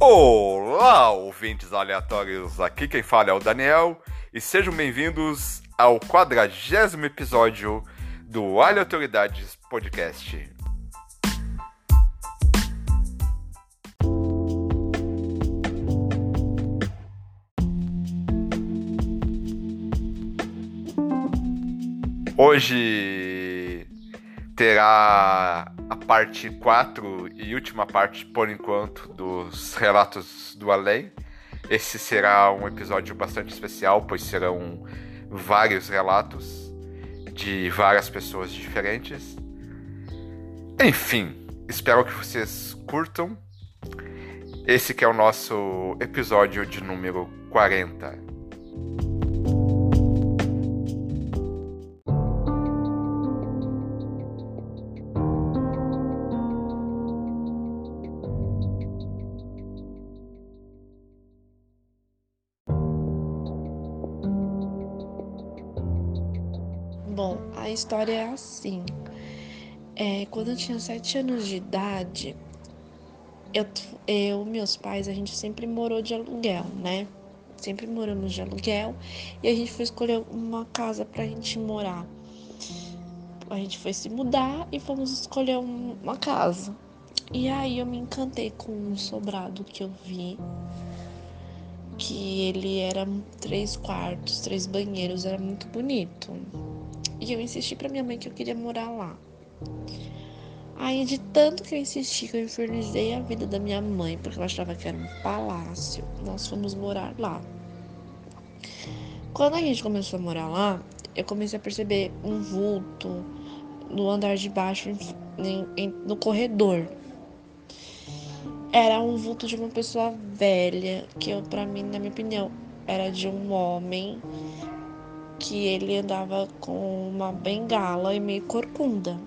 Olá, ouvintes aleatórios! Aqui quem fala é o Daniel e sejam bem-vindos ao quadragésimo episódio do Aleatoridades Podcast. Hoje terá a parte 4 e última parte, por enquanto, dos relatos do além. Esse será um episódio bastante especial, pois serão vários relatos de várias pessoas diferentes. Enfim, espero que vocês curtam. Esse que é o nosso episódio de número 40. História é assim. É, quando eu tinha sete anos de idade, eu, eu, meus pais, a gente sempre morou de aluguel, né? Sempre moramos de aluguel e a gente foi escolher uma casa pra gente morar. A gente foi se mudar e fomos escolher uma casa. E aí eu me encantei com um sobrado que eu vi, que ele era três quartos, três banheiros, era muito bonito. E eu insisti pra minha mãe que eu queria morar lá. Aí, de tanto que eu insisti, que eu infernizei a vida da minha mãe, porque eu achava que era um palácio, nós fomos morar lá. Quando a gente começou a morar lá, eu comecei a perceber um vulto no andar de baixo, em, em, no corredor. Era um vulto de uma pessoa velha, que eu, pra mim, na minha opinião, era de um homem que ele andava com uma bengala e meio corcunda.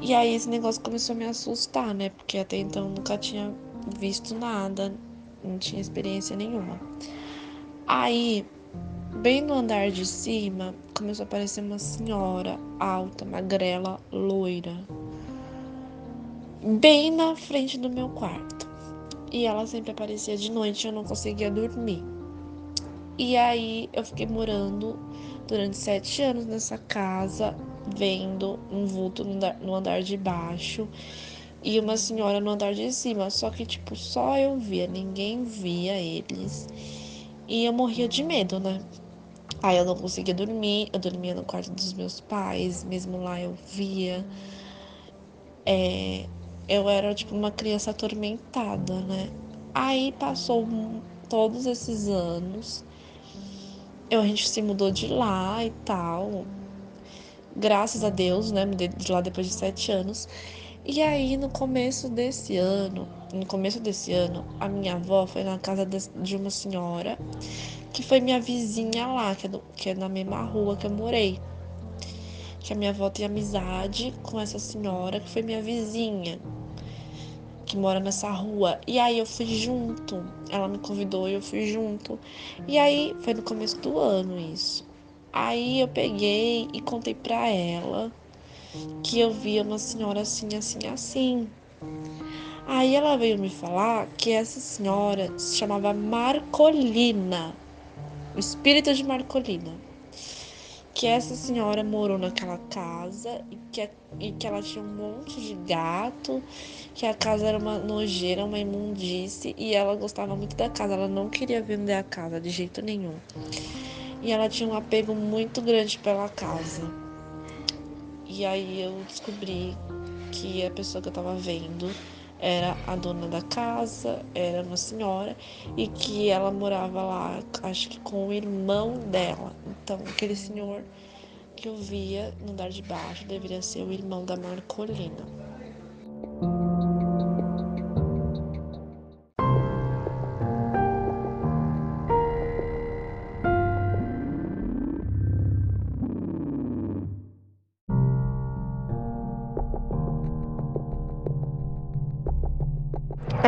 E aí esse negócio começou a me assustar, né? Porque até então nunca tinha visto nada, não tinha experiência nenhuma. Aí, bem no andar de cima, começou a aparecer uma senhora alta, magrela, loira, bem na frente do meu quarto. E ela sempre aparecia de noite eu não conseguia dormir. E aí eu fiquei morando durante sete anos nessa casa, vendo um vulto no andar de baixo e uma senhora no andar de cima. Só que, tipo, só eu via, ninguém via eles. E eu morria de medo, né? Aí eu não conseguia dormir, eu dormia no quarto dos meus pais, mesmo lá eu via. É, eu era, tipo, uma criança atormentada, né? Aí passou todos esses anos eu, a gente se mudou de lá e tal. Graças a Deus, né? Mudei de lá depois de sete anos. E aí, no começo desse ano, no começo desse ano, a minha avó foi na casa de uma senhora que foi minha vizinha lá, que é, do, que é na mesma rua que eu morei. Que a minha avó tem amizade com essa senhora que foi minha vizinha que mora nessa rua. E aí eu fui junto. Ela me convidou e eu fui junto. E aí foi no começo do ano isso. Aí eu peguei e contei pra ela que eu via uma senhora assim, assim, assim. Aí ela veio me falar que essa senhora se chamava Marcolina, o espírito de Marcolina que essa senhora morou naquela casa e que, e que ela tinha um monte de gato, que a casa era uma nojeira, uma imundice, e ela gostava muito da casa, ela não queria vender a casa de jeito nenhum. E ela tinha um apego muito grande pela casa. E aí eu descobri que a pessoa que eu tava vendo era a dona da casa, era uma senhora e que ela morava lá, acho que com o irmão dela. Então, aquele senhor que eu via no andar de baixo deveria ser o irmão da Marcolina.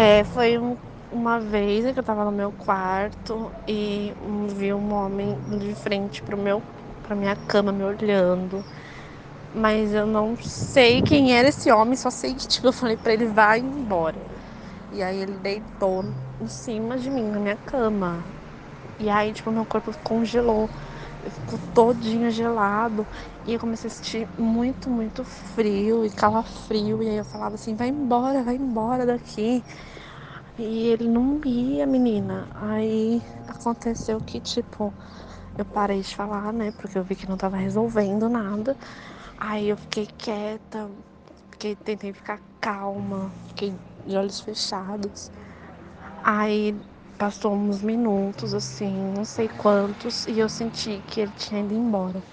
É, foi um, uma vez que eu tava no meu quarto e vi um homem de frente pro meu, pra minha cama me olhando. Mas eu não sei quem era esse homem, só sei que tipo, eu falei pra ele, vai embora. E aí ele deitou em cima de mim, na minha cama. E aí, tipo, meu corpo congelou. Ficou todinho gelado. E eu comecei a sentir muito, muito frio e calafrio. E aí eu falava assim, vai embora, vai embora daqui. E ele não ia, menina. Aí aconteceu que, tipo, eu parei de falar, né? Porque eu vi que não tava resolvendo nada. Aí eu fiquei quieta, fiquei, tentei ficar calma, fiquei de olhos fechados. Aí passou uns minutos, assim, não sei quantos, e eu senti que ele tinha ido embora.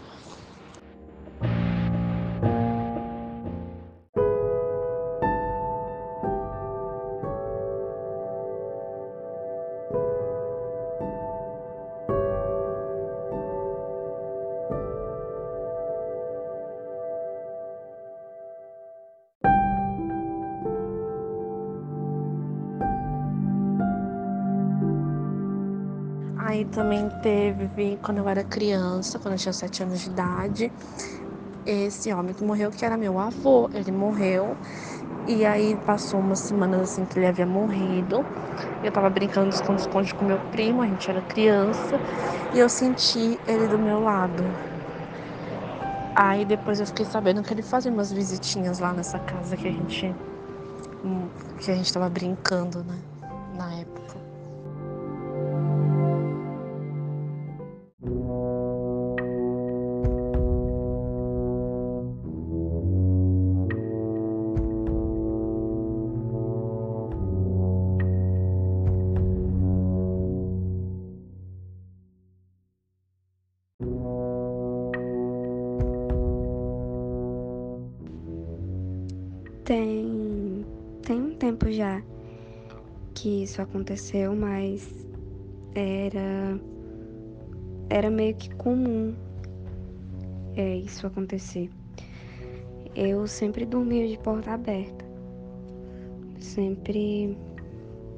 Quando eu era criança, quando eu tinha sete anos de idade, esse homem que morreu, que era meu avô, ele morreu. E aí passou umas semanas assim que ele havia morrido. Eu tava brincando de esconde-esconde com meu primo, a gente era criança, e eu senti ele do meu lado. Aí depois eu fiquei sabendo que ele fazia umas visitinhas lá nessa casa que a gente que a gente tava brincando, né, na época. Já que isso aconteceu, mas era era meio que comum é, isso acontecer. Eu sempre dormia de porta aberta. Sempre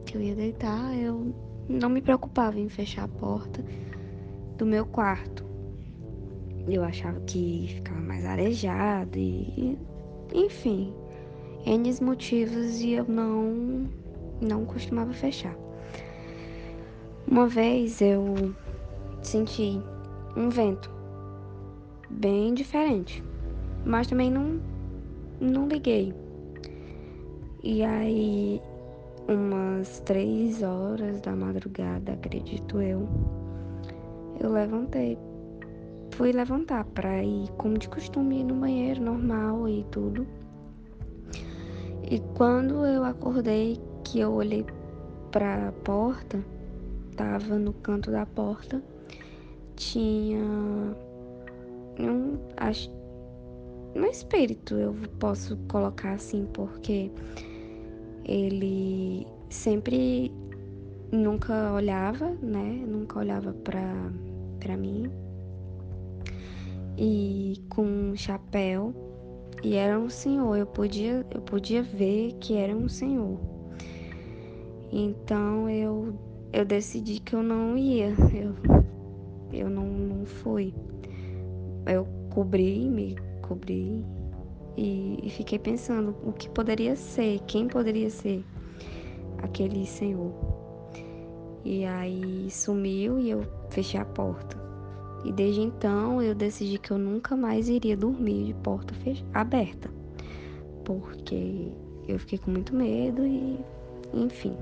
que eu ia deitar, eu não me preocupava em fechar a porta do meu quarto. Eu achava que ficava mais arejado e enfim, N motivos e eu não não costumava fechar. Uma vez eu senti um vento bem diferente, mas também não não liguei. E aí umas três horas da madrugada, acredito eu, eu levantei. Fui levantar para ir, como de costume, no banheiro normal e tudo. E quando eu acordei, que eu olhei para a porta, tava no canto da porta, tinha um, acho, um espírito, eu posso colocar assim, porque ele sempre nunca olhava, né? Nunca olhava para para mim. E com um chapéu e era um senhor, eu podia, eu podia ver que era um senhor. Então eu, eu decidi que eu não ia, eu, eu não, não fui. Eu cobri, me cobri e, e fiquei pensando o que poderia ser, quem poderia ser aquele senhor. E aí sumiu e eu fechei a porta. E desde então eu decidi que eu nunca mais iria dormir de porta aberta, porque eu fiquei com muito medo e, enfim.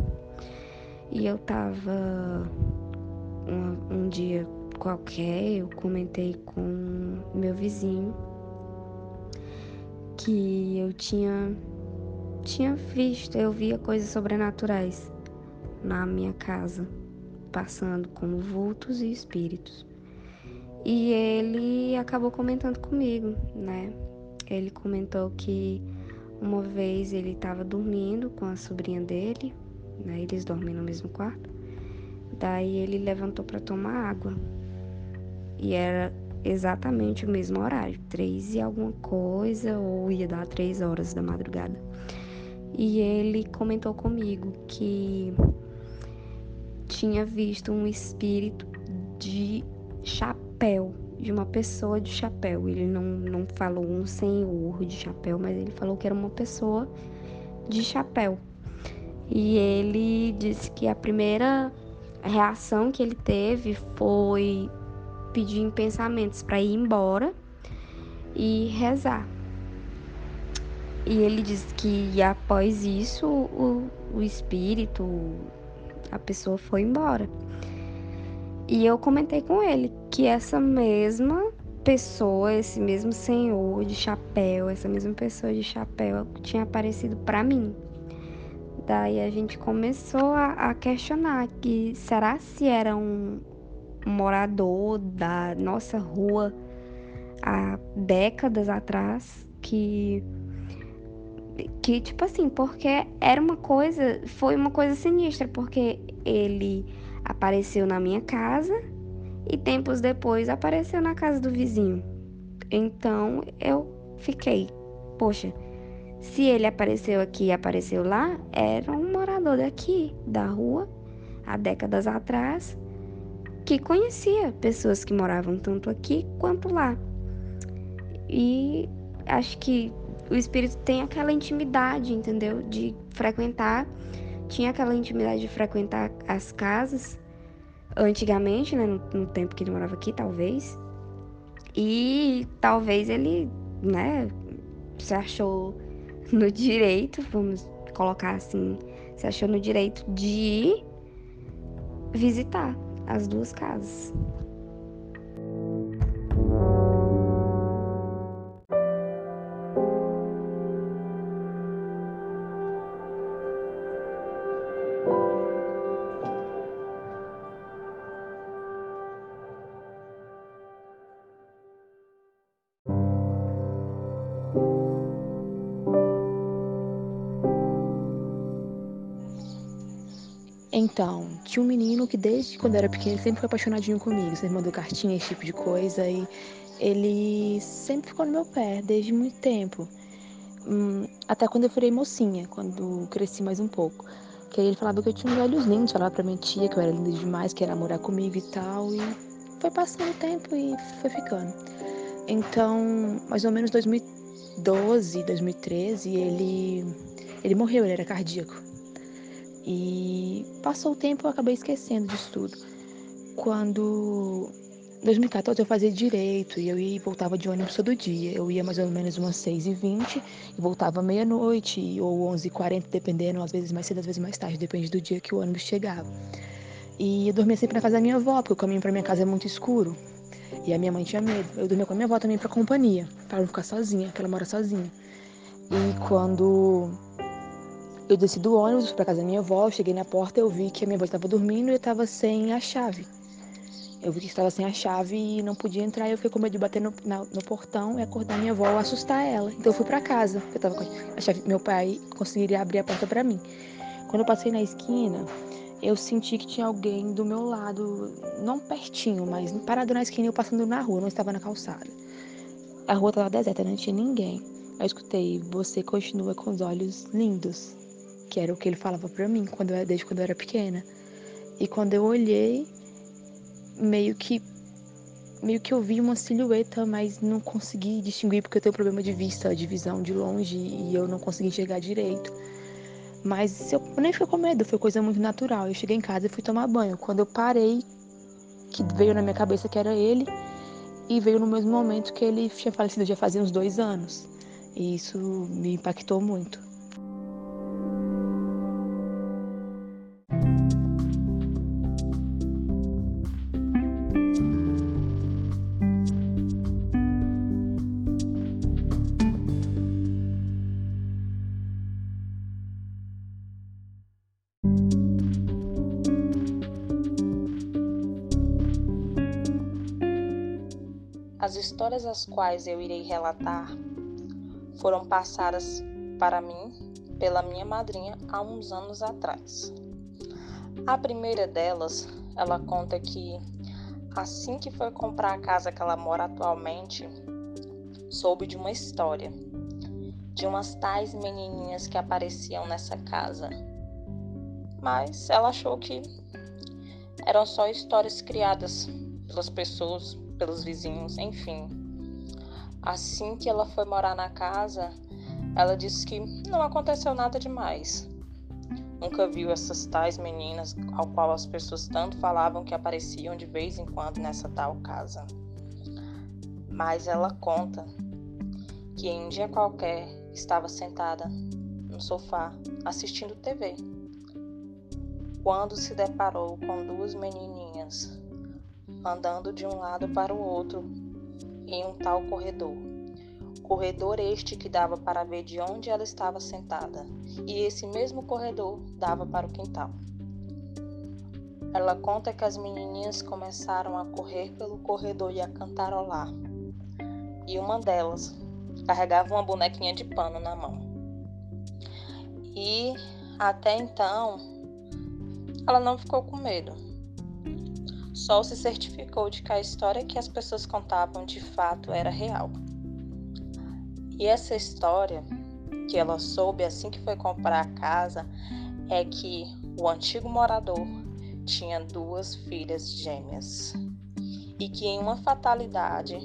E eu tava um, um dia qualquer, eu comentei com meu vizinho que eu tinha tinha visto, eu via coisas sobrenaturais na minha casa, passando como vultos e espíritos. E ele acabou comentando comigo, né? Ele comentou que uma vez ele estava dormindo com a sobrinha dele, né? Eles dormem no mesmo quarto. Daí ele levantou para tomar água. E era exatamente o mesmo horário, três e alguma coisa, ou ia dar três horas da madrugada. E ele comentou comigo que tinha visto um espírito de chapéu chapéu, de uma pessoa de chapéu. Ele não, não falou um senhor de chapéu, mas ele falou que era uma pessoa de chapéu. E ele disse que a primeira reação que ele teve foi pedir em pensamentos para ir embora e rezar. E ele disse que após isso o, o espírito, a pessoa foi embora. E eu comentei com ele que essa mesma pessoa, esse mesmo senhor de chapéu, essa mesma pessoa de chapéu tinha aparecido para mim. Daí a gente começou a, a, questionar que será se era um, morador da nossa rua há décadas atrás que que tipo assim, porque era uma coisa, foi uma coisa sinistra, porque ele apareceu na minha casa e tempos depois apareceu na casa do vizinho. Então eu fiquei, poxa, se ele apareceu aqui e apareceu lá, era um morador daqui, da rua, há décadas atrás, que conhecia pessoas que moravam tanto aqui quanto lá. E acho que o espírito tem aquela intimidade, entendeu? De frequentar, tinha aquela intimidade de frequentar as casas antigamente, né, no, no tempo que ele morava aqui, talvez. E talvez ele, né, se achou no direito, vamos colocar assim, se achou no direito de visitar as duas casas. Então, tinha um menino que desde quando era pequeno sempre foi apaixonadinho comigo, sempre mandou cartinha, esse tipo de coisa, e ele sempre ficou no meu pé desde muito tempo. Hum, até quando eu virei mocinha, quando cresci mais um pouco. Que aí ele falava que eu tinha uns olhos lindos, falava pra minha tia que eu era linda demais, que era morar comigo e tal, e foi passando o tempo e foi ficando. Então, mais ou menos 2012, 2013, ele, ele morreu, ele era cardíaco. E passou o tempo eu acabei esquecendo disso tudo. Quando em 2014 eu fazia direito e eu ia e voltava de ônibus todo dia. Eu ia mais ou menos umas 6h20 e voltava meia-noite ou 11h40, dependendo, às vezes mais cedo, às vezes mais tarde, depende do dia que o ônibus chegava. E eu dormia sempre na casa da minha avó, porque o caminho para minha casa é muito escuro. E a minha mãe tinha medo. Eu dormia com a minha avó também para companhia, para não ficar sozinha, porque ela mora sozinha. E quando eu desci do ônibus, pra casa da minha avó, cheguei na porta, eu vi que a minha avó estava dormindo e eu estava sem a chave. Eu vi que estava sem a chave e não podia entrar. Eu fiquei com medo de bater no, na, no portão e acordar minha avó assustar ela. Então eu fui para casa. Eu tava com a chave. Meu pai conseguiria abrir a porta para mim. Quando eu passei na esquina, eu senti que tinha alguém do meu lado, não pertinho, mas parado na esquina, eu passando na rua, não estava na calçada. A rua estava deserta, não tinha ninguém. Eu escutei: Você continua com os olhos lindos que era o que ele falava para mim quando eu, desde quando eu era pequena. E quando eu olhei, meio que meio que eu vi uma silhueta, mas não consegui distinguir porque eu tenho problema de vista, de visão de longe e eu não consegui enxergar direito. Mas eu nem fiquei com medo, foi coisa muito natural. Eu cheguei em casa e fui tomar banho. Quando eu parei, que veio na minha cabeça que era ele, e veio no mesmo momento que ele tinha falecido já fazia uns dois anos. E isso me impactou muito. Histórias as quais eu irei relatar foram passadas para mim pela minha madrinha há uns anos atrás. A primeira delas, ela conta que assim que foi comprar a casa que ela mora atualmente, soube de uma história de umas tais menininhas que apareciam nessa casa. Mas ela achou que eram só histórias criadas pelas pessoas pelos vizinhos, enfim. Assim que ela foi morar na casa, ela disse que não aconteceu nada demais. nunca viu essas tais meninas ao qual as pessoas tanto falavam que apareciam de vez em quando nessa tal casa. Mas ela conta que em um dia qualquer estava sentada no sofá assistindo TV, quando se deparou com duas menininhas andando de um lado para o outro em um tal corredor. Corredor este que dava para ver de onde ela estava sentada, e esse mesmo corredor dava para o quintal. Ela conta que as menininhas começaram a correr pelo corredor e a cantarolar. E uma delas carregava uma bonequinha de pano na mão. E até então, ela não ficou com medo Sol se certificou de que a história que as pessoas contavam de fato era real. E essa história que ela soube assim que foi comprar a casa é que o antigo morador tinha duas filhas gêmeas e que em uma fatalidade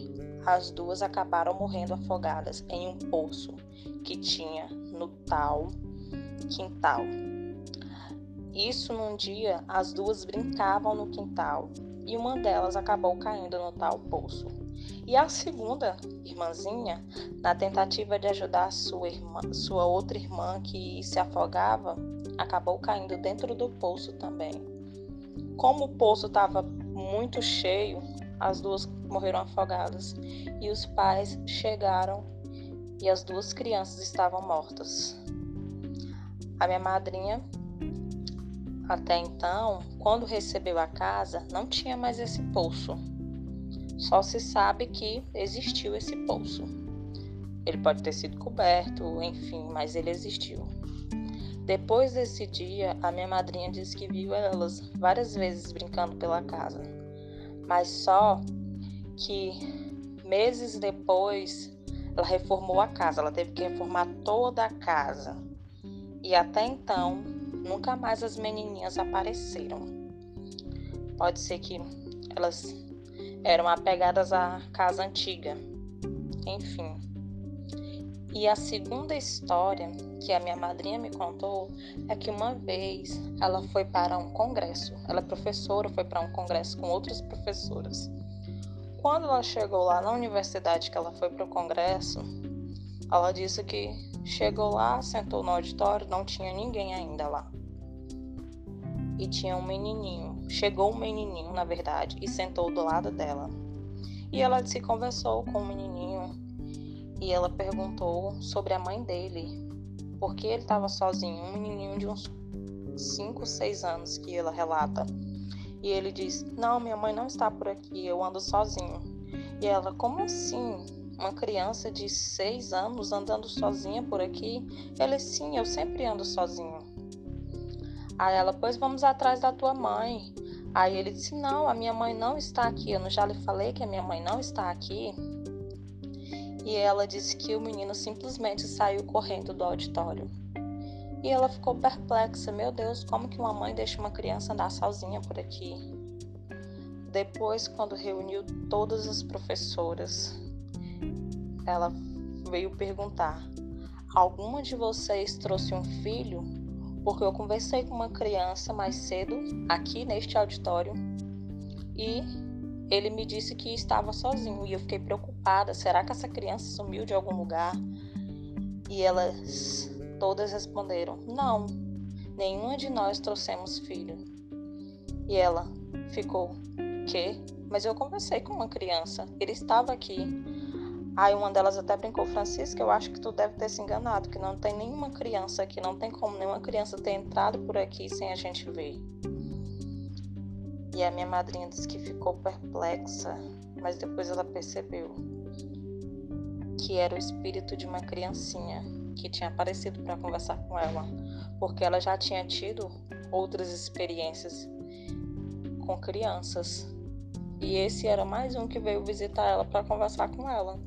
as duas acabaram morrendo afogadas em um poço que tinha no tal quintal. Isso num dia as duas brincavam no quintal e uma delas acabou caindo no tal poço. E a segunda irmãzinha, na tentativa de ajudar sua, irmã, sua outra irmã que se afogava, acabou caindo dentro do poço também. Como o poço estava muito cheio, as duas morreram afogadas e os pais chegaram e as duas crianças estavam mortas. A minha madrinha até então, quando recebeu a casa, não tinha mais esse poço. Só se sabe que existiu esse poço. Ele pode ter sido coberto, enfim, mas ele existiu. Depois desse dia, a minha madrinha disse que viu elas várias vezes brincando pela casa. Mas só que meses depois ela reformou a casa, ela teve que reformar toda a casa. E até então nunca mais as menininhas apareceram. Pode ser que elas eram apegadas à casa antiga. Enfim. E a segunda história que a minha madrinha me contou é que uma vez ela foi para um congresso. Ela é professora, foi para um congresso com outras professoras. Quando ela chegou lá na universidade que ela foi para o congresso, ela disse que chegou lá, sentou no auditório, não tinha ninguém ainda lá e tinha um menininho. Chegou um menininho, na verdade, e sentou do lado dela. E ela se conversou com o menininho e ela perguntou sobre a mãe dele, porque ele estava sozinho, um menininho de uns 5, 6 anos que ela relata. E ele diz: Não, minha mãe não está por aqui, eu ando sozinho. E ela: Como assim? Uma criança de 6 anos andando sozinha por aqui? Ele: Sim, eu sempre ando sozinho. Aí ela, pois vamos atrás da tua mãe. Aí ele disse: Não, a minha mãe não está aqui. Eu não já lhe falei que a minha mãe não está aqui. E ela disse que o menino simplesmente saiu correndo do auditório. E ela ficou perplexa: Meu Deus, como que uma mãe deixa uma criança andar sozinha por aqui? Depois, quando reuniu todas as professoras, ela veio perguntar: Alguma de vocês trouxe um filho? porque eu conversei com uma criança mais cedo aqui neste auditório e ele me disse que estava sozinho e eu fiquei preocupada. Será que essa criança sumiu de algum lugar? E elas todas responderam: Não, nenhuma de nós trouxemos filho. E ela ficou: Que? Mas eu conversei com uma criança, ele estava aqui. Aí uma delas até brincou, Francisca, eu acho que tu deve ter se enganado, que não tem nenhuma criança aqui, não tem como nenhuma criança ter entrado por aqui sem a gente ver. E a minha madrinha disse que ficou perplexa, mas depois ela percebeu que era o espírito de uma criancinha que tinha aparecido para conversar com ela, porque ela já tinha tido outras experiências com crianças. E esse era mais um que veio visitar ela para conversar com ela.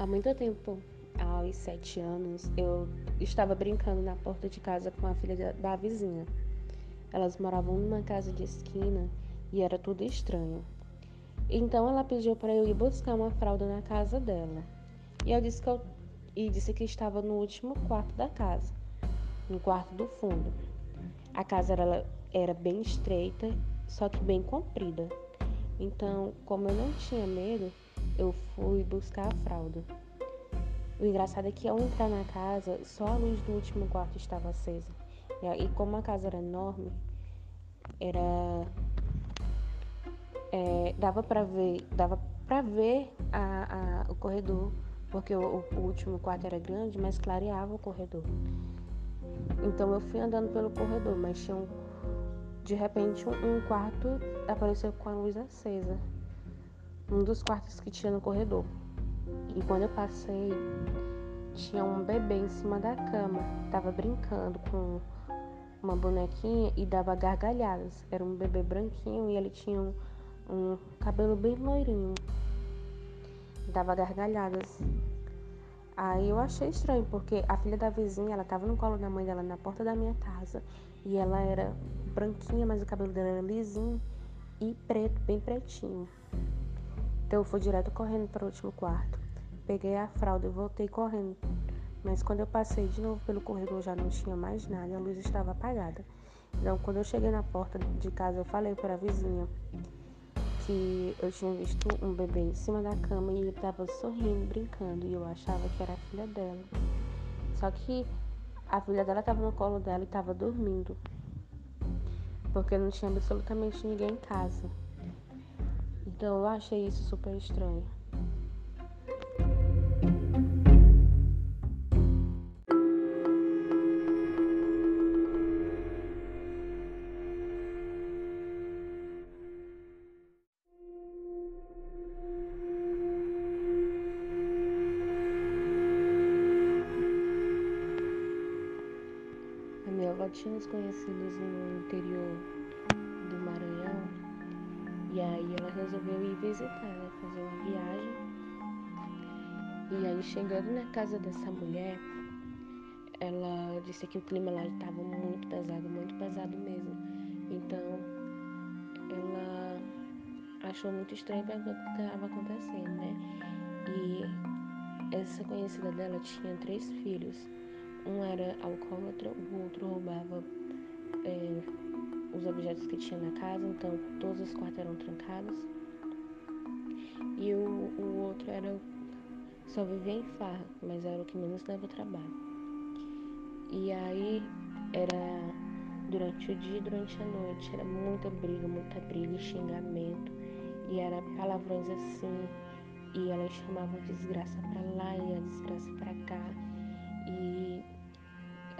Há muito tempo, aos sete anos, eu estava brincando na porta de casa com a filha da vizinha. Elas moravam numa casa de esquina e era tudo estranho. Então ela pediu para eu ir buscar uma fralda na casa dela. E eu disse que eu e disse que estava no último quarto da casa, no quarto do fundo. A casa era, era bem estreita, só que bem comprida. Então, como eu não tinha medo, eu fui buscar a fralda. O engraçado é que ao entrar na casa, só a luz do último quarto estava acesa. E como a casa era enorme, era é, dava para ver, dava para ver a, a, o corredor, porque o, o último quarto era grande, mas clareava o corredor. Então eu fui andando pelo corredor, mas tinha um, de repente um, um quarto apareceu com a luz acesa um dos quartos que tinha no corredor. E quando eu passei, tinha um bebê em cima da cama. Tava brincando com uma bonequinha e dava gargalhadas. Era um bebê branquinho e ele tinha um, um cabelo bem loirinho. Dava gargalhadas. Aí eu achei estranho, porque a filha da vizinha, ela tava no colo da mãe dela na porta da minha casa. E ela era branquinha, mas o cabelo dela era lisinho e preto, bem pretinho. Então eu fui direto correndo para o último quarto. Peguei a fralda e voltei correndo. Mas quando eu passei de novo pelo corredor já não tinha mais nada, a luz estava apagada. Então quando eu cheguei na porta de casa eu falei para a vizinha que eu tinha visto um bebê em cima da cama e ele estava sorrindo, brincando, e eu achava que era a filha dela. Só que a filha dela estava no colo dela e estava dormindo. Porque não tinha absolutamente ninguém em casa. Então eu achei isso super estranho. A tinha uns conhecidos no interior resolveu ir visitar, né? Fazer uma viagem. E aí chegando na casa dessa mulher, ela disse que o clima lá estava muito pesado, muito pesado mesmo. Então ela achou muito estranho o que estava acontecendo, né? E essa conhecida dela tinha três filhos. Um era alcoólatra, o outro roubava é, os objetos que tinha na casa, então todos os quartos eram trancados. E o, o outro era só vivia em farra, mas era o que menos dava trabalho. E aí era durante o dia e durante a noite, era muita briga, muita briga, xingamento, e era palavrões assim, e ela chamava desgraça pra lá e a desgraça pra cá. E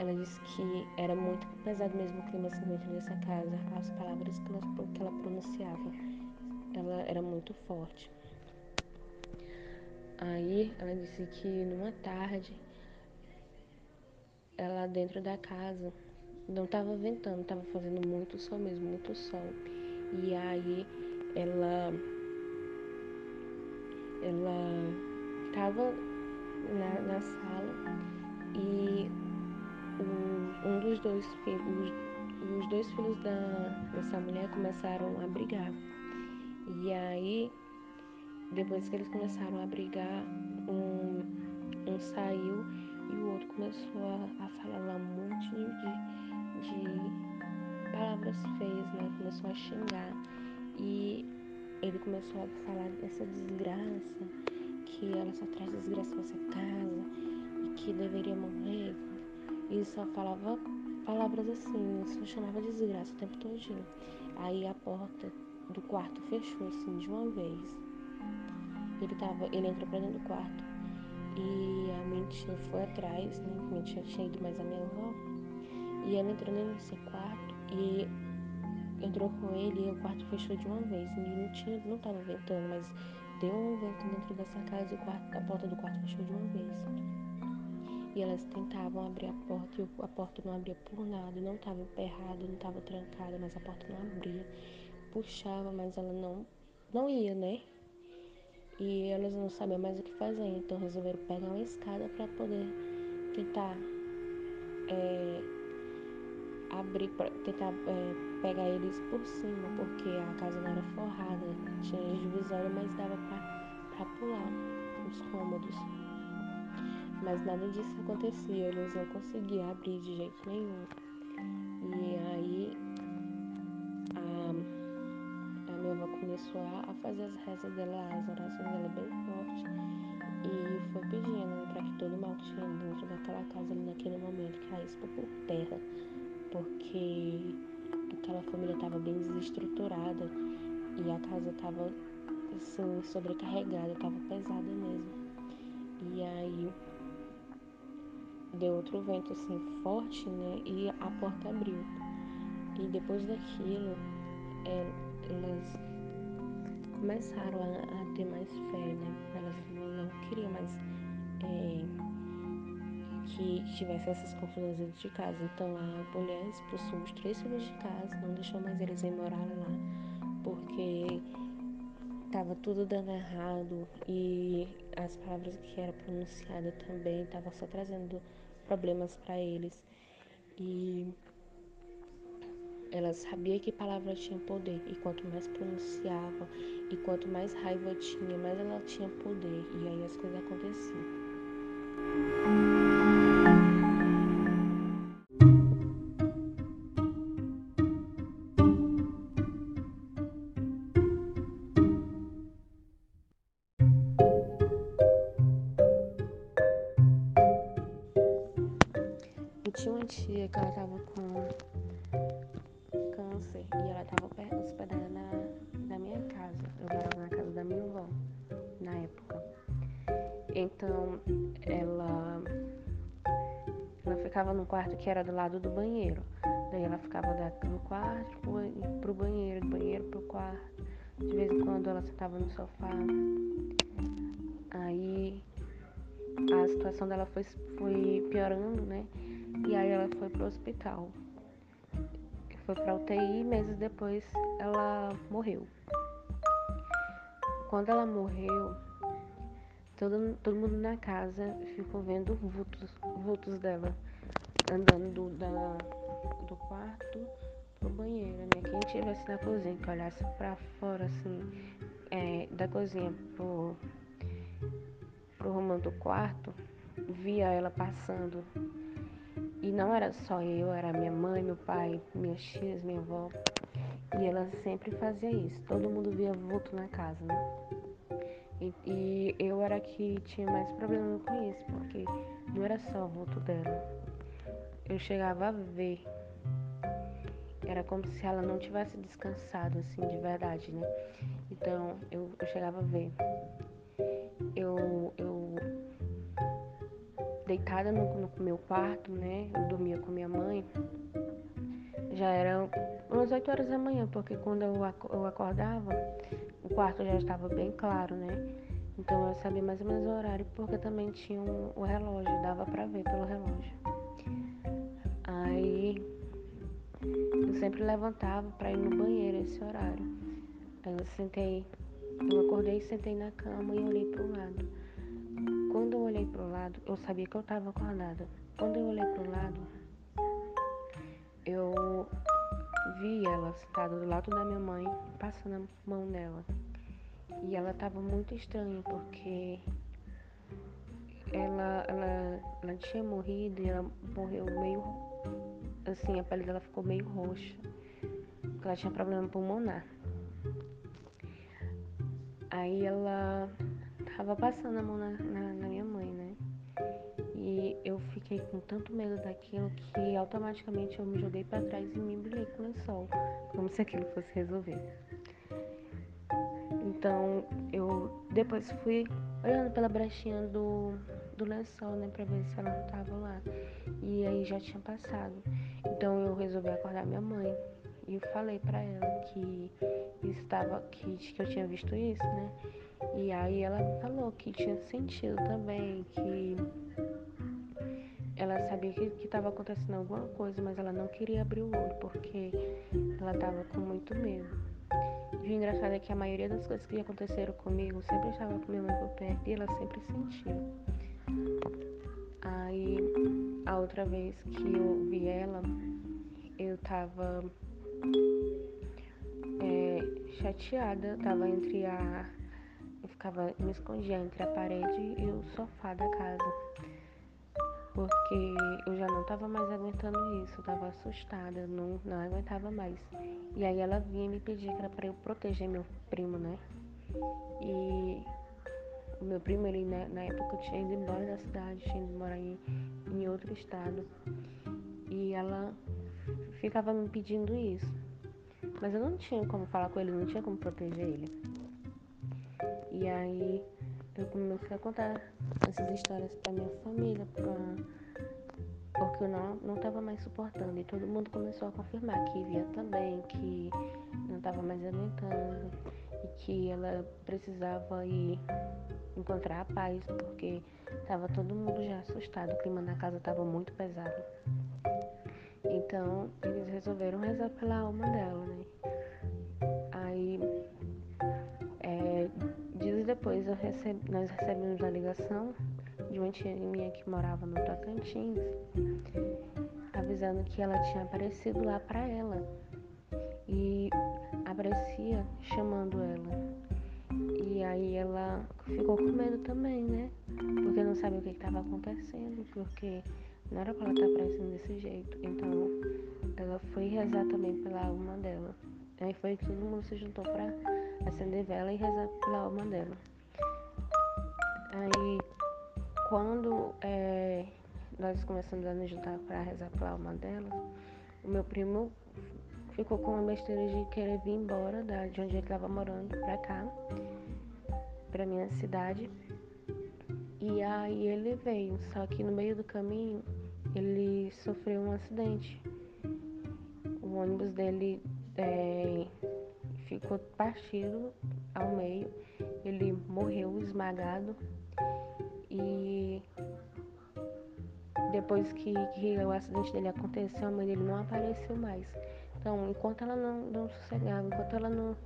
ela disse que era muito pesado mesmo o clima assim dentro dessa casa. As palavras que ela, que ela pronunciava, ela era muito forte. Aí ela disse que numa tarde, ela dentro da casa, não estava ventando, estava fazendo muito sol mesmo, muito sol. E aí ela ela estava na, na sala e um dos dois filhos, os dois filhos da, dessa mulher começaram a brigar. E aí, depois que eles começaram a brigar, um, um saiu e o outro começou a, a falar um monte de, de palavras feias, né? Começou a xingar. E ele começou a falar dessa desgraça, que ela só traz desgraça pra essa casa e que deveria morrer, e só falava palavras assim, só chamava de desgraça o tempo todinho. Aí a porta do quarto fechou assim de uma vez. Ele tava, ele entrou pra dentro do quarto e a tia foi atrás, né? Minha tia tinha ido mais a minha avó. E ela entrou nesse quarto e entrou com ele e o quarto fechou de uma vez. E não tinha, não tava ventando, mas deu um vento dentro dessa casa e o quarto, a porta do quarto fechou de uma vez. E elas tentavam abrir a porta e a porta não abria por nada, não estava emperrada, não estava trancada, mas a porta não abria. Puxava, mas ela não, não ia, né? e elas não sabiam mais o que fazer, então resolveram pegar uma escada para poder tentar é, abrir, pra, tentar é, pegar eles por cima, porque a casa não era forrada, tinha divisória, mas dava para pular os cômodos. Mas nada disso acontecia, eles não conseguiam abrir de jeito nenhum. E aí a, a minha avó começou a, fazer as rezas dela, as orações dela bem forte. E foi pedindo para que todo mal que tinha dentro daquela casa ali naquele momento caísse por terra. Porque aquela família estava bem desestruturada e a casa estava assim, sobrecarregada, estava pesada mesmo. E aí deu outro vento assim forte, né? E a porta abriu. E depois daquilo, é, elas começaram a, a, ter mais fé, né? Elas não queriam mais é, que, tivesse essas confusões dentro de casa. Então a mulher expulsou os três filhos de casa, não deixou mais eles ir morar lá, porque estava tudo dando errado e as palavras que eram pronunciadas também estavam só trazendo problemas para eles. E ela sabia que palavra tinha poder, e quanto mais pronunciava, e quanto mais raiva tinha, mais ela tinha poder, e aí as coisas aconteciam. Tia que ela tava com câncer e ela tava hospedada na, na minha casa. Eu morava na casa da minha avó na época. Então ela ela ficava no quarto que era do lado do banheiro. Daí ela ficava do quarto pro banheiro, do banheiro pro quarto. De vez em quando ela sentava no sofá. Aí a situação dela foi, foi piorando, né? E aí ela foi pro hospital. Foi pra UTI, meses depois ela morreu. Quando ela morreu, todo, todo mundo na casa ficou vendo vultos, vultos dela andando do, da, do quarto pro banheiro, né? Quem estivesse na cozinha, que olhasse pra fora, assim, é, da cozinha pro, pro rumo do quarto, via ela passando e não era só eu, era minha mãe, meu pai, minhas tias, minha avó. E ela sempre fazia isso. Todo mundo via vulto na casa, né? E, e eu era que tinha mais problema com isso, porque não era só o vulto dela. Eu chegava a ver. Era como se ela não tivesse descansado, assim, de verdade, né? Então, eu, eu chegava a ver. Eu, eu deitada no, no, meu quarto, né? Eu dormia com minha mãe. Já eram umas 8 horas da manhã, porque quando eu, eu acordava, o quarto já estava bem claro, né? Então eu sabia mais ou menos o horário, porque também tinha um, o relógio, dava pra ver pelo relógio. Aí eu sempre levantava para ir no banheiro esse horário. Aí eu sentei, eu acordei sentei na cama e olhei para o lado. Quando eu olhei para o lado, eu sabia que eu estava acordada. Quando eu olhei para o lado, eu vi ela sentada do lado da minha mãe, passando a mão nela. E ela estava muito estranha, porque ela, ela, ela tinha morrido e ela morreu meio. Assim, a pele dela ficou meio roxa. Porque ela tinha problema pulmonar. Aí ela tava passando a mão na, na, na, minha mãe, né? E eu fiquei com tanto medo daquilo que automaticamente eu me joguei para trás e me embrulhei com o lençol, como se aquilo fosse resolver. Então eu depois fui olhando pela brechinha do, do lençol, né, pra ver se ela não tava lá. E aí já tinha passado. Então eu resolvi acordar minha mãe. E falei para ela que estava que, que eu tinha visto isso, né? E aí ela falou que tinha sentido também, que ela sabia que estava acontecendo alguma coisa, mas ela não queria abrir o olho porque ela estava com muito medo. o engraçado é que a maioria das coisas que aconteceram comigo sempre estava com minha mãe por perto e ela sempre sentiu. Aí a outra vez que eu vi ela, eu tava é, chateada, tava entre a. Ficava, me escondia entre a parede e o sofá da casa. Porque eu já não tava mais aguentando isso, eu tava assustada, não, não aguentava mais. E aí ela vinha me pedir que era pra eu proteger meu primo, né? E o meu primo, ele né, na época tinha ido embora da cidade, tinha ido morar em, em outro estado. E ela ficava me pedindo isso. Mas eu não tinha como falar com ele, não tinha como proteger ele. E aí eu comecei a contar essas histórias pra minha família, pra... porque eu não, não tava mais suportando. E todo mundo começou a confirmar que via também, que não tava mais aguentando e que ela precisava ir encontrar a paz, porque tava todo mundo já assustado, o clima na casa tava muito pesado. Então eles resolveram rezar pela alma dela, né? Aí dias depois nós recebemos a ligação de uma tia minha que morava no Tocantins, avisando que ela tinha aparecido lá para ela. E aparecia chamando ela. E aí ela ficou com medo também, né? Porque não sabia o que estava acontecendo, porque não era pra ela estar tá aparecendo desse jeito. Então ela foi rezar também pela alma dela. Aí foi que todo mundo se juntou pra acender vela e rezar pela alma dela. Aí quando é, nós começamos a nos juntar pra rezar pela alma dela, o meu primo ficou com uma besteira de querer vir embora da, de onde ele estava morando pra cá, pra minha cidade. E aí ele veio, só que no meio do caminho ele sofreu um acidente. O ônibus dele é, ficou partido ao meio, ele morreu esmagado e depois que, que o acidente dele aconteceu, a mãe dele não apareceu mais. Então, enquanto ela não, não sossegava, enquanto ela não,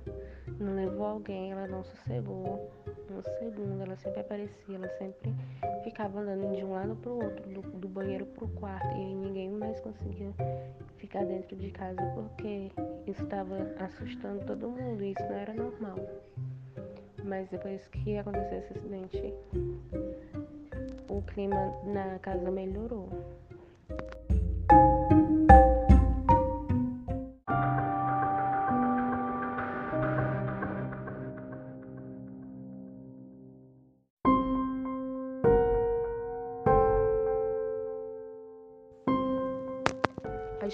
não levou alguém, ela não sossegou um segundo, ela sempre aparecia, ela sempre ficava andando de um lado para o outro, do, do banheiro para o quarto, e ninguém mais conseguia ficar dentro de casa porque isso estava assustando todo mundo, e isso não era normal. Mas depois que aconteceu esse acidente, o clima na casa melhorou.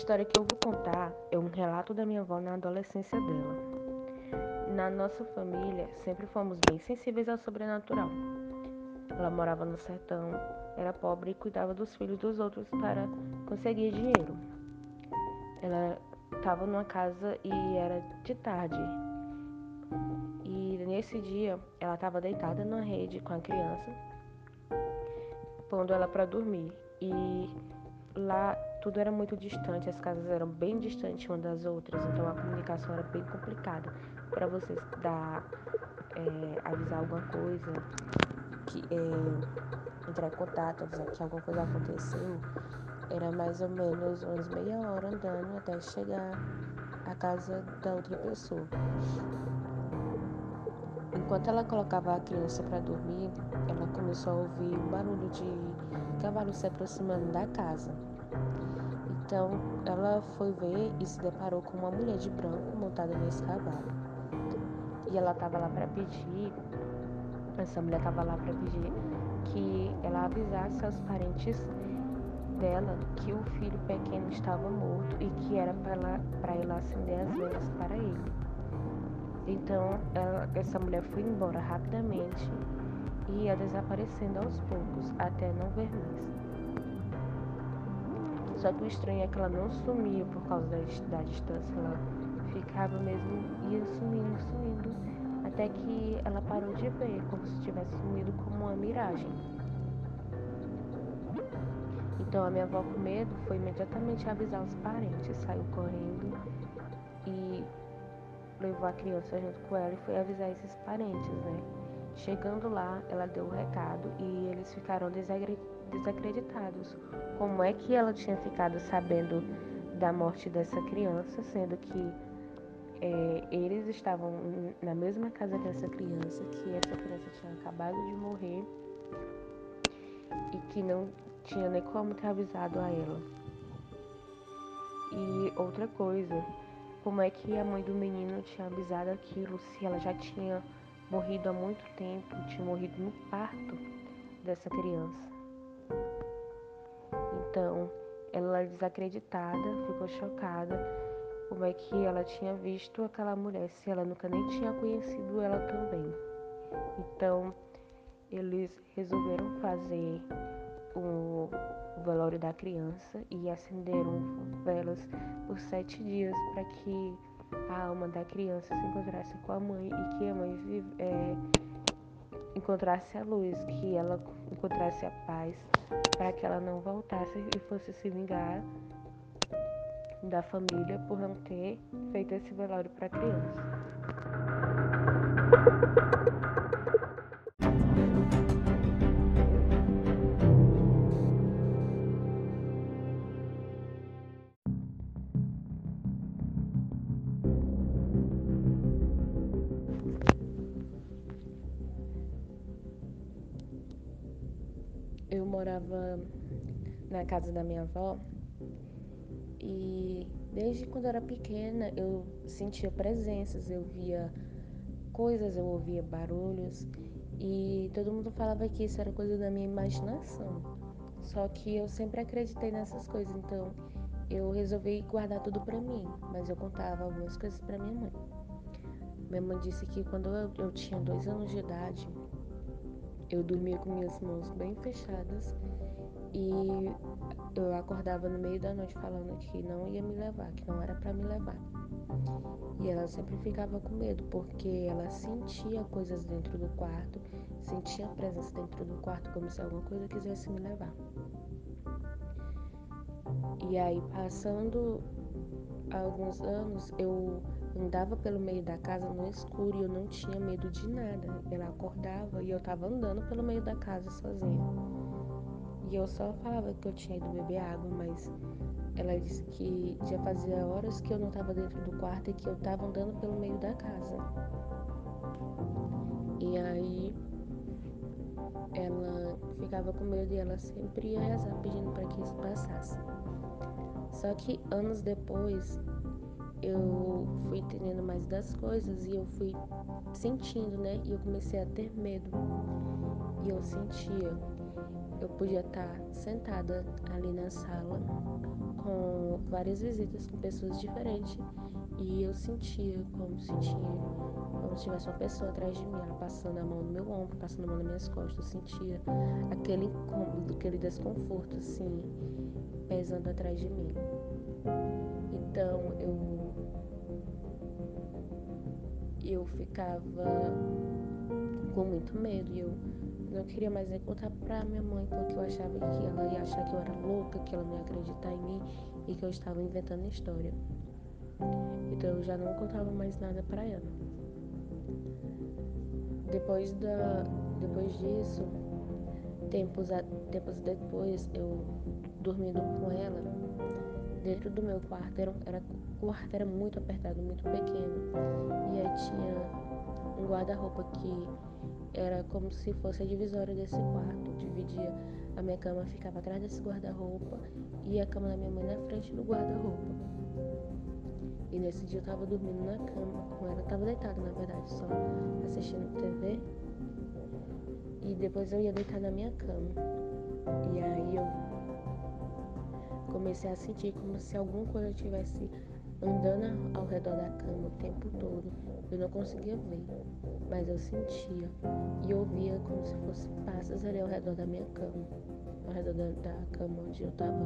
História que eu vou contar é um relato da minha avó na adolescência dela. Na nossa família, sempre fomos bem sensíveis ao sobrenatural. Ela morava no sertão, era pobre e cuidava dos filhos dos outros para conseguir dinheiro. Ela estava numa casa e era de tarde. E nesse dia, ela estava deitada na rede com a criança, pondo ela para dormir. E lá tudo era muito distante, as casas eram bem distantes uma das outras, então a comunicação era bem complicada para você dar, é, avisar alguma coisa, que, é, entrar em contato, avisar que alguma coisa aconteceu, era mais ou menos umas meia hora andando até chegar à casa da outra pessoa. Enquanto ela colocava a criança para dormir, ela começou a ouvir um barulho de cavalo se aproximando da casa. Então ela foi ver e se deparou com uma mulher de branco montada nesse cavalo. E ela estava lá para pedir, essa mulher estava lá para pedir que ela avisasse aos parentes dela que o filho pequeno estava morto e que era para ela acender as velas para ele. Então ela, essa mulher foi embora rapidamente e ia desaparecendo aos poucos até não ver mais. Só que o estranho é que ela não sumia por causa da, da distância, ela ficava mesmo, ia sumindo, sumindo, até que ela parou de ver, como se tivesse sumido como uma miragem. Então a minha avó com medo foi imediatamente avisar os parentes, saiu correndo e levou a criança junto com ela e foi avisar esses parentes, né? Chegando lá, ela deu o recado e eles ficaram desacreditados. Como é que ela tinha ficado sabendo da morte dessa criança, sendo que é, eles estavam na mesma casa que essa criança, que essa criança tinha acabado de morrer e que não tinha nem como ter avisado a ela. E outra coisa, como é que a mãe do menino tinha avisado aquilo se ela já tinha morrido há muito tempo, tinha morrido no parto dessa criança. Então, ela desacreditada, ficou chocada como é que ela tinha visto aquela mulher, se ela nunca nem tinha conhecido ela também. Então, eles resolveram fazer o, velório da criança e acenderam velas por sete dias para que a alma da criança se encontrasse com a mãe e que a mãe é, encontrasse a luz, que ela encontrasse a paz, para que ela não voltasse e fosse se vingar da família por não ter feito esse velório para a criança. Casa da minha avó. E desde quando eu era pequena eu sentia presenças, eu via coisas, eu ouvia barulhos. E todo mundo falava que isso era coisa da minha imaginação. Só que eu sempre acreditei nessas coisas, então eu resolvi guardar tudo para mim, mas eu contava algumas coisas para minha mãe. Minha mãe disse que quando eu, eu tinha dois anos de idade, eu dormia com minhas mãos bem fechadas e eu acordava no meio da noite falando que não ia me levar, que não era para me levar. E ela sempre ficava com medo porque ela sentia coisas dentro do quarto, sentia presença dentro do quarto como se alguma coisa quisesse me levar. E aí, passando alguns anos, eu andava pelo meio da casa no escuro e eu não tinha medo de nada. Ela acordava e eu tava andando pelo meio da casa sozinha. E eu só falava que eu tinha ido beber água, mas ela disse que já fazia horas que eu não estava dentro do quarto e que eu estava andando pelo meio da casa. E aí ela ficava com medo e ela sempre ia rezar pedindo para que isso passasse. Só que anos depois eu fui entendendo mais das coisas e eu fui sentindo, né? E eu comecei a ter medo. E eu sentia, eu podia estar sentada ali na sala com várias visitas com pessoas diferentes e eu sentia como sentia como se tivesse uma pessoa atrás de mim, ela passando a mão no meu ombro, passando a mão nas minhas costas, eu sentia aquele incômodo, aquele desconforto assim, pesando atrás de mim. Então eu eu ficava com muito medo e eu não queria mais nem contar pra minha mãe porque eu achava que ela ia achar que eu era louca, que ela não ia acreditar em mim e que eu estava inventando história. Então eu já não contava mais nada para ela. Depois da depois disso, tempos a, tempos depois, eu dormindo com ela dentro do meu quarto era, era o quarto era muito apertado, muito pequeno. E aí tinha um guarda-roupa que era como se fosse a divisória desse quarto. Dividia a minha cama, ficava atrás desse guarda-roupa e a cama da minha mãe na frente do guarda-roupa. E nesse dia eu tava dormindo na cama com ela, tava deitada na verdade, só assistindo TV. E depois eu ia deitar na minha cama. E aí eu comecei a sentir como se alguma coisa tivesse andando ao redor da cama o tempo todo. Eu não conseguia ver, mas eu sentia e ouvia como se fosse passos ali ao redor da minha cama, ao redor da, da cama onde eu estava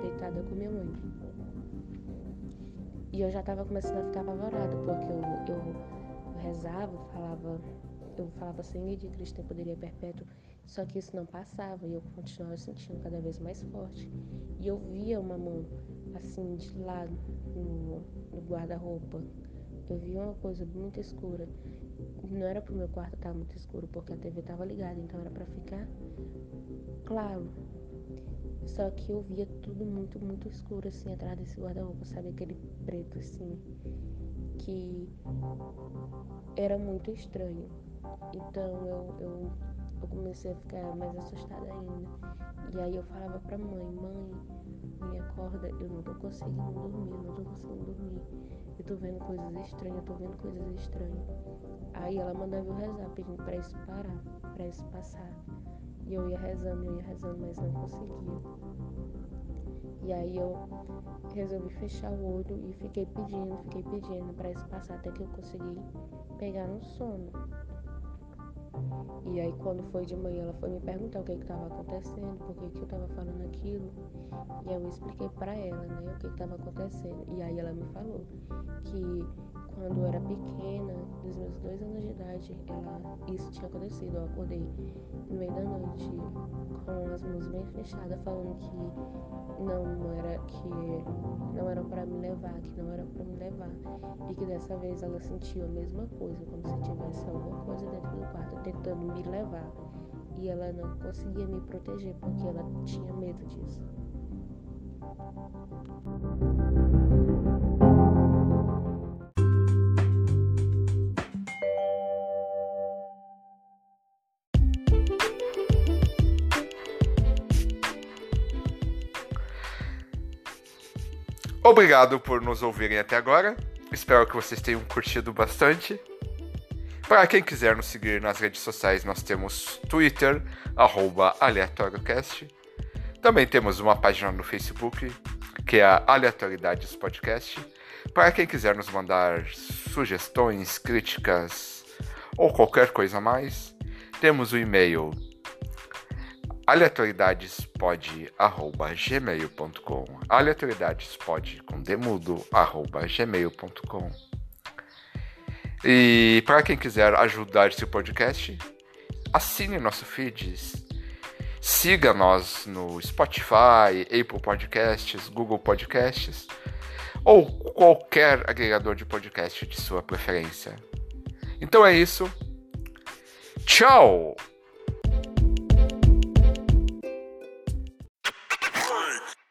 deitada com minha mãe. E eu já estava começando a ficar apavorada, porque eu, eu, eu rezava, falava, eu falava sangue de Cristo em poderia perpétuo, só que isso não passava e eu continuava sentindo cada vez mais forte. E eu via uma mão assim de lado no, no guarda-roupa, eu vi uma coisa muito escura. Não era pro meu quarto estar muito escuro, porque a TV tava ligada, então era para ficar claro. Só que eu via tudo muito, muito escuro, assim, atrás desse guarda-roupa, sabe? Aquele preto, assim, que era muito estranho. Então eu, eu, eu comecei a ficar mais assustada ainda. E aí eu falava pra mãe, mãe, me acorda, eu não tô conseguindo dormir, eu não tô conseguindo dormir. Eu tô vendo coisas estranhas, eu tô vendo coisas estranhas. Aí ela mandava eu rezar, pedindo pra isso parar, pra isso passar. E eu ia rezando, eu ia rezando, mas não conseguia. E aí eu resolvi fechar o olho e fiquei pedindo, fiquei pedindo para isso passar até que eu consegui pegar no sono. E aí quando foi de manhã ela foi me perguntar o que estava acontecendo, por que, que eu estava falando aquilo. E eu expliquei para ela, né, o que estava acontecendo. E aí ela me falou que quando eu era pequena, dos meus dois anos de idade, ela, isso tinha acontecido. Eu acordei no meio da noite com as mãos bem fechadas, falando que não, era que não era para me levar, que não era para me levar. E que dessa vez ela sentiu a mesma coisa, como se tivesse alguma coisa dentro do quarto tentando me levar. E ela não conseguia me proteger porque ela tinha medo disso. Obrigado por nos ouvirem até agora. Espero que vocês tenham curtido bastante. Para quem quiser nos seguir nas redes sociais, nós temos Twitter, aleatóriocast. Também temos uma página no Facebook, que é a Aleatoriedades Podcast. Para quem quiser nos mandar sugestões, críticas ou qualquer coisa mais, temos o e-mail aleatoriedadespod.gmail.com aleatoriedadespod com demudo arroba gmail.com e para quem quiser ajudar esse podcast assine nosso feed siga nós no Spotify, Apple Podcasts, Google Podcasts ou qualquer agregador de podcast de sua preferência. Então é isso. Tchau!